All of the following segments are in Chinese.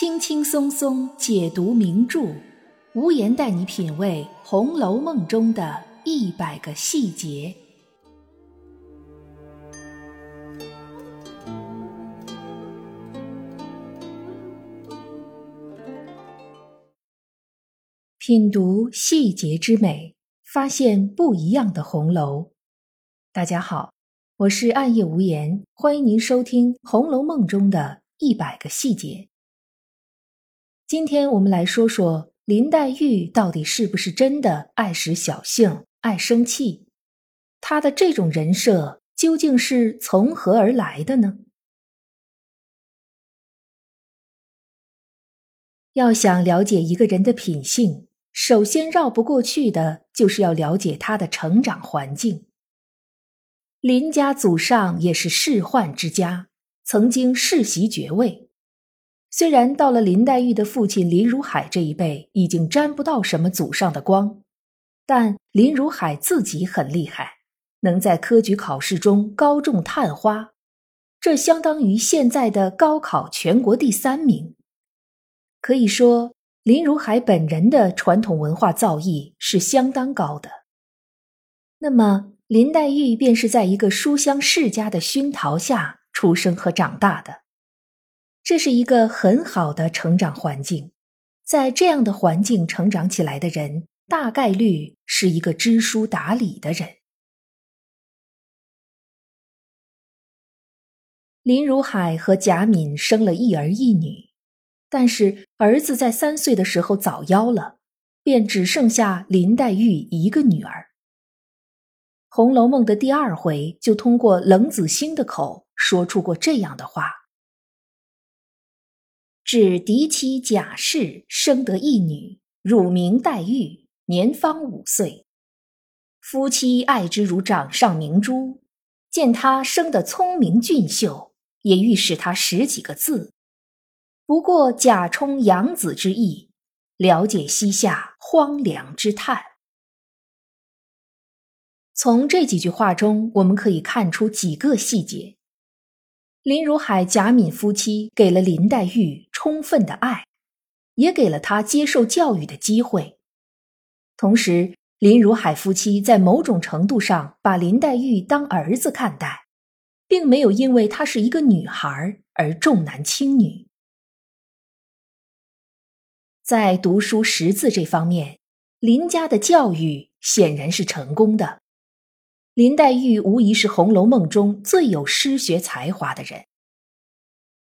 轻轻松松解读名著，无言带你品味《红楼梦》中的一百个细节。品读细节之美，发现不一样的红楼。大家好，我是暗夜无言，欢迎您收听《红楼梦》中的一百个细节。今天我们来说说林黛玉到底是不是真的爱使小性、爱生气？她的这种人设究竟是从何而来的呢？要想了解一个人的品性，首先绕不过去的就是要了解他的成长环境。林家祖上也是仕宦之家，曾经世袭爵位。虽然到了林黛玉的父亲林如海这一辈，已经沾不到什么祖上的光，但林如海自己很厉害，能在科举考试中高中探花，这相当于现在的高考全国第三名。可以说，林如海本人的传统文化造诣是相当高的。那么，林黛玉便是在一个书香世家的熏陶下出生和长大的。这是一个很好的成长环境，在这样的环境成长起来的人，大概率是一个知书达理的人。林如海和贾敏生了一儿一女，但是儿子在三岁的时候早夭了，便只剩下林黛玉一个女儿。《红楼梦》的第二回就通过冷子兴的口说出过这样的话。指嫡妻贾氏生得一女，乳名黛玉，年方五岁。夫妻爱之如掌上明珠，见她生得聪明俊秀，也欲使她识几个字。不过贾充养子之意，了解膝下荒凉之叹。从这几句话中，我们可以看出几个细节。林如海、贾敏夫妻给了林黛玉充分的爱，也给了她接受教育的机会。同时，林如海夫妻在某种程度上把林黛玉当儿子看待，并没有因为她是一个女孩而重男轻女。在读书识字这方面，林家的教育显然是成功的。林黛玉无疑是《红楼梦》中最有诗学才华的人，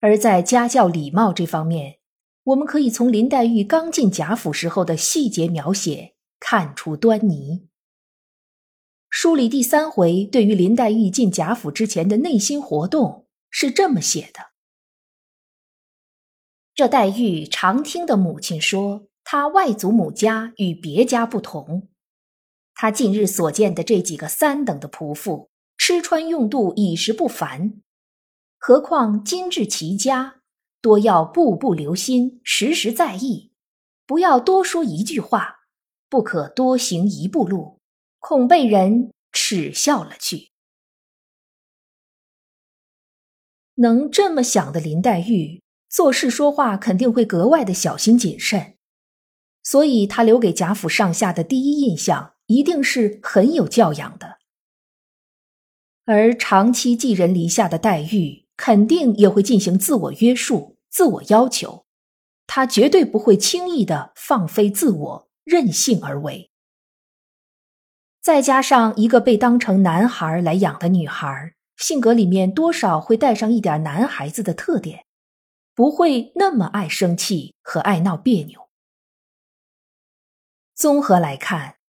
而在家教礼貌这方面，我们可以从林黛玉刚进贾府时候的细节描写看出端倪。书里第三回对于林黛玉进贾府之前的内心活动是这么写的：这黛玉常听的母亲说，她外祖母家与别家不同。他近日所见的这几个三等的仆妇，吃穿用度已是不凡，何况今至其家，多要步步留心，时时在意，不要多说一句话，不可多行一步路，恐被人耻笑了去。能这么想的林黛玉，做事说话肯定会格外的小心谨慎，所以她留给贾府上下的第一印象。一定是很有教养的，而长期寄人篱下的黛玉，肯定也会进行自我约束、自我要求，她绝对不会轻易的放飞自我、任性而为。再加上一个被当成男孩来养的女孩，性格里面多少会带上一点男孩子的特点，不会那么爱生气和爱闹别扭。综合来看。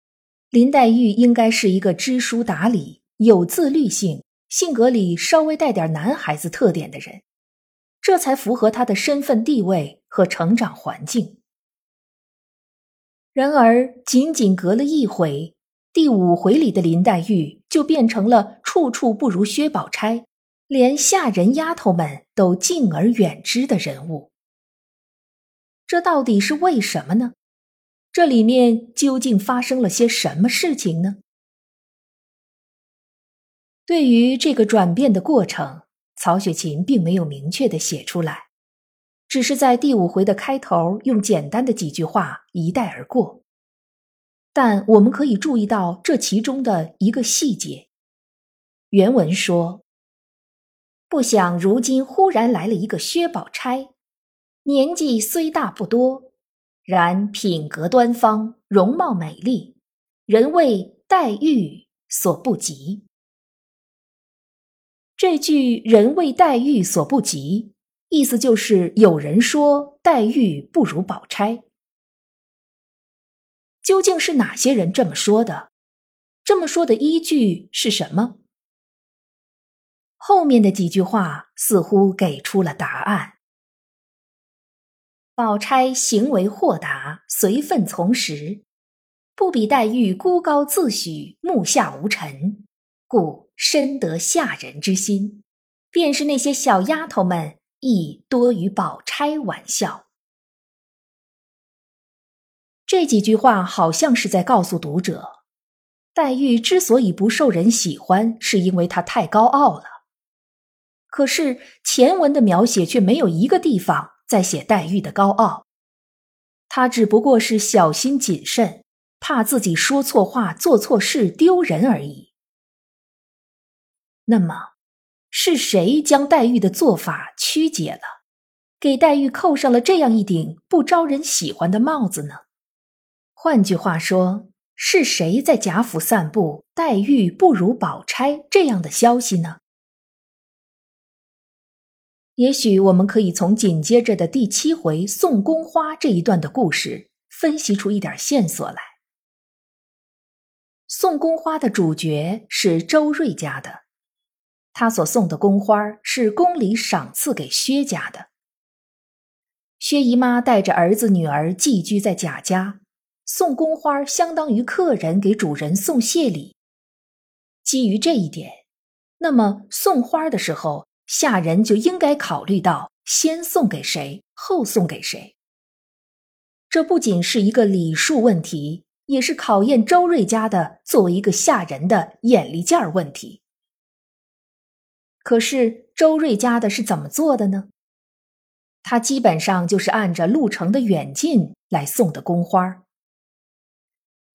林黛玉应该是一个知书达理、有自律性、性格里稍微带点男孩子特点的人，这才符合她的身份地位和成长环境。然而，仅仅隔了一回，第五回里的林黛玉就变成了处处不如薛宝钗，连下人丫头们都敬而远之的人物。这到底是为什么呢？这里面究竟发生了些什么事情呢？对于这个转变的过程，曹雪芹并没有明确的写出来，只是在第五回的开头用简单的几句话一带而过。但我们可以注意到这其中的一个细节。原文说：“不想如今忽然来了一个薛宝钗，年纪虽大不多，然品格端方，容貌美丽，人谓黛玉所不及。”这句“人谓黛玉所不及”，意思就是有人说黛玉不如宝钗。究竟是哪些人这么说的？这么说的依据是什么？后面的几句话似乎给出了答案。宝钗行为豁达，随分从时，不比黛玉孤高自许，目下无尘，故深得下人之心。便是那些小丫头们，亦多与宝钗玩笑。这几句话好像是在告诉读者，黛玉之所以不受人喜欢，是因为她太高傲了。可是前文的描写却没有一个地方在写黛玉的高傲，她只不过是小心谨慎，怕自己说错话、做错事丢人而已。那么，是谁将黛玉的做法曲解了，给黛玉扣上了这样一顶不招人喜欢的帽子呢？换句话说，是谁在贾府散布黛玉不如宝钗这样的消息呢？也许我们可以从紧接着的第七回送宫花这一段的故事分析出一点线索来。送宫花的主角是周瑞家的，他所送的宫花是宫里赏赐给薛家的。薛姨妈带着儿子女儿寄居在贾家，送宫花相当于客人给主人送谢礼。基于这一点，那么送花的时候。下人就应该考虑到先送给谁，后送给谁。这不仅是一个礼数问题，也是考验周瑞家的作为一个下人的眼力劲儿问题。可是周瑞家的是怎么做的呢？他基本上就是按着路程的远近来送的宫花。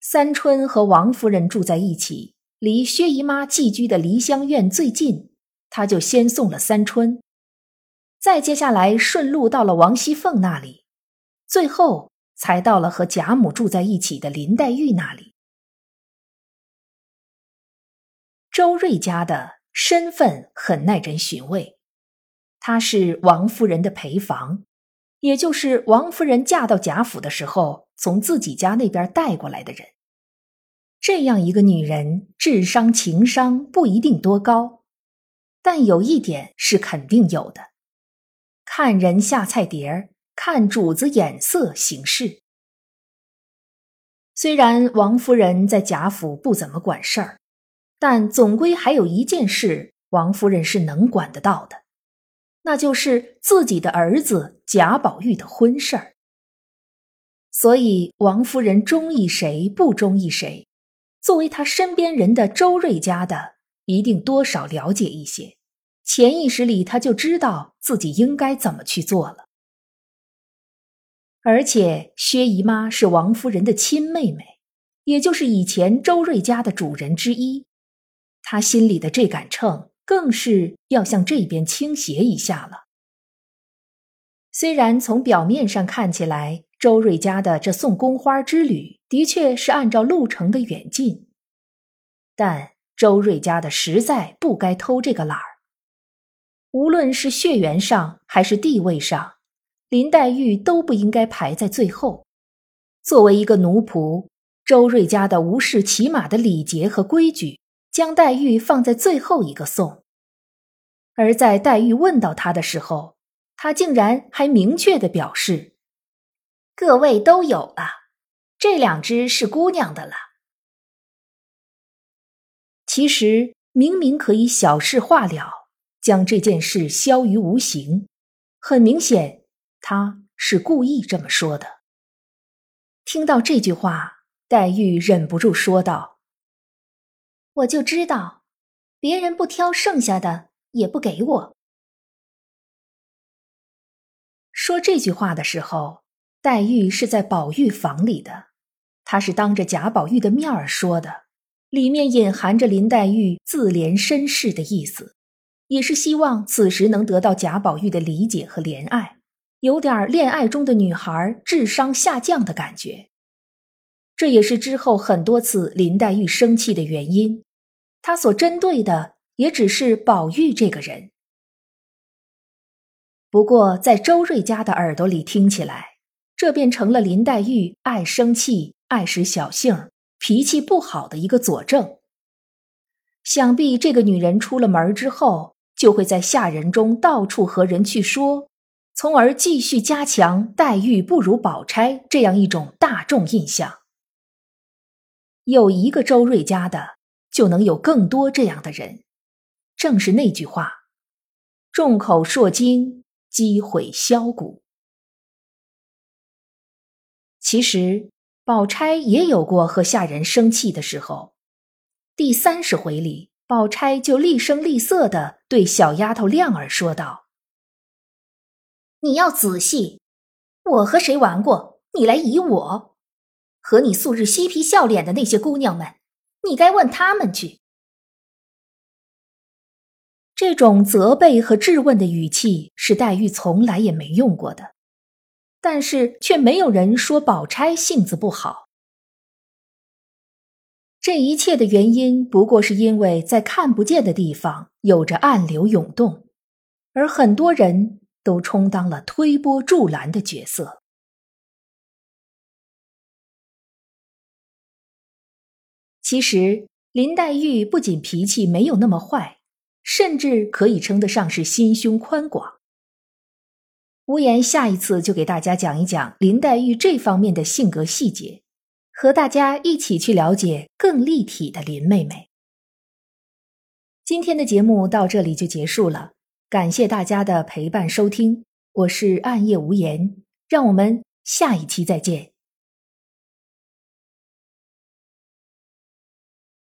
三春和王夫人住在一起，离薛姨妈寄居的梨香院最近。他就先送了三春，再接下来顺路到了王熙凤那里，最后才到了和贾母住在一起的林黛玉那里。周瑞家的身份很耐人寻味，她是王夫人的陪房，也就是王夫人嫁到贾府的时候从自己家那边带过来的人。这样一个女人，智商情商不一定多高。但有一点是肯定有的，看人下菜碟儿，看主子眼色行事。虽然王夫人在贾府不怎么管事儿，但总归还有一件事，王夫人是能管得到的，那就是自己的儿子贾宝玉的婚事儿。所以，王夫人中意谁不中意谁，作为她身边人的周瑞家的。一定多少了解一些，潜意识里他就知道自己应该怎么去做了。而且薛姨妈是王夫人的亲妹妹，也就是以前周瑞家的主人之一，她心里的这杆秤更是要向这边倾斜一下了。虽然从表面上看起来，周瑞家的这送宫花之旅的确是按照路程的远近，但。周瑞家的实在不该偷这个懒儿。无论是血缘上还是地位上，林黛玉都不应该排在最后。作为一个奴仆，周瑞家的无视起码的礼节和规矩，将黛玉放在最后一个送。而在黛玉问到他的时候，他竟然还明确的表示：“各位都有了，这两只是姑娘的了。”其实明明可以小事化了，将这件事消于无形。很明显，他是故意这么说的。听到这句话，黛玉忍不住说道：“我就知道，别人不挑剩下的，也不给我。”说这句话的时候，黛玉是在宝玉房里的，她是当着贾宝玉的面儿说的，里面隐含着林黛玉自怜身世的意思，也是希望此时能得到贾宝玉的理解和怜爱，有点恋爱中的女孩智商下降的感觉。这也是之后很多次林黛玉生气的原因，她所针对的也只是宝玉这个人。不过，在周瑞家的耳朵里听起来，这便成了林黛玉爱生气、爱使小性、脾气不好的一个佐证。想必这个女人出了门之后，就会在下人中到处和人去说，从而继续加强黛玉不如宝钗这样一种大众印象。有一个周瑞家的，就能有更多这样的人。正是那句话：“众口铄金。”积毁销骨。其实，宝钗也有过和下人生气的时候。第三十回里，宝钗就厉声厉色的对小丫头亮儿说道：“你要仔细，我和谁玩过？你来疑我？和你素日嬉皮笑脸的那些姑娘们，你该问他们去。”这种责备和质问的语气是黛玉从来也没用过的，但是却没有人说宝钗性子不好。这一切的原因不过是因为在看不见的地方有着暗流涌动，而很多人都充当了推波助澜的角色。其实林黛玉不仅脾气没有那么坏。甚至可以称得上是心胸宽广。无言下一次就给大家讲一讲林黛玉这方面的性格细节，和大家一起去了解更立体的林妹妹。今天的节目到这里就结束了，感谢大家的陪伴收听，我是暗夜无言，让我们下一期再见。